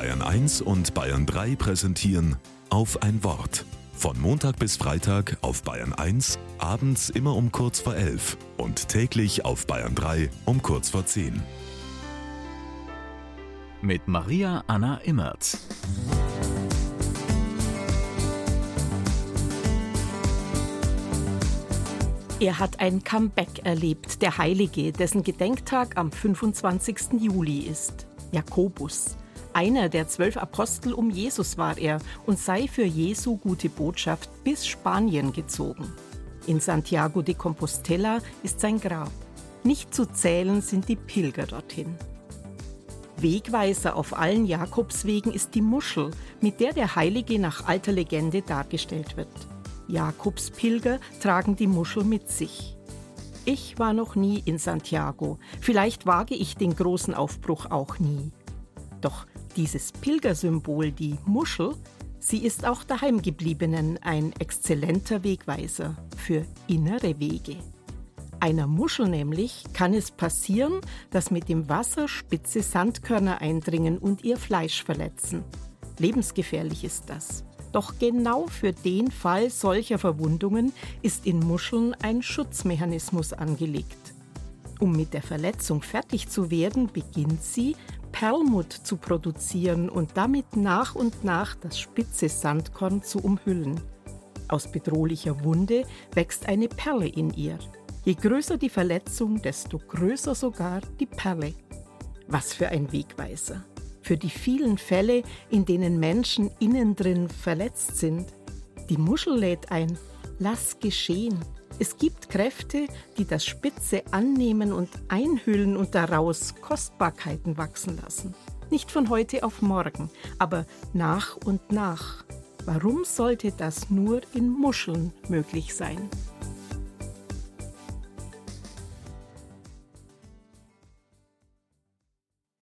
Bayern 1 und Bayern 3 präsentieren auf ein Wort. Von Montag bis Freitag auf Bayern 1, abends immer um kurz vor 11 und täglich auf Bayern 3 um kurz vor 10. Mit Maria Anna Immert. Er hat ein Comeback erlebt, der Heilige, dessen Gedenktag am 25. Juli ist. Jakobus. Einer der zwölf Apostel um Jesus war er und sei für Jesu gute Botschaft bis Spanien gezogen. In Santiago de Compostela ist sein Grab. Nicht zu zählen sind die Pilger dorthin. Wegweiser auf allen Jakobswegen ist die Muschel, mit der der Heilige nach alter Legende dargestellt wird. Jakobspilger tragen die Muschel mit sich. Ich war noch nie in Santiago, vielleicht wage ich den großen Aufbruch auch nie. Doch dieses Pilgersymbol, die Muschel, sie ist auch daheimgebliebenen ein exzellenter Wegweiser für innere Wege. Einer Muschel nämlich kann es passieren, dass mit dem Wasser spitze Sandkörner eindringen und ihr Fleisch verletzen. Lebensgefährlich ist das. Doch genau für den Fall solcher Verwundungen ist in Muscheln ein Schutzmechanismus angelegt. Um mit der Verletzung fertig zu werden, beginnt sie, Perlmutt zu produzieren und damit nach und nach das spitze Sandkorn zu umhüllen. Aus bedrohlicher Wunde wächst eine Perle in ihr. Je größer die Verletzung, desto größer sogar die Perle. Was für ein Wegweiser für die vielen Fälle, in denen Menschen innen drin verletzt sind. Die Muschel lädt ein, lass geschehen. Es gibt Kräfte, die das Spitze annehmen und einhüllen und daraus Kostbarkeiten wachsen lassen. Nicht von heute auf morgen, aber nach und nach. Warum sollte das nur in Muscheln möglich sein?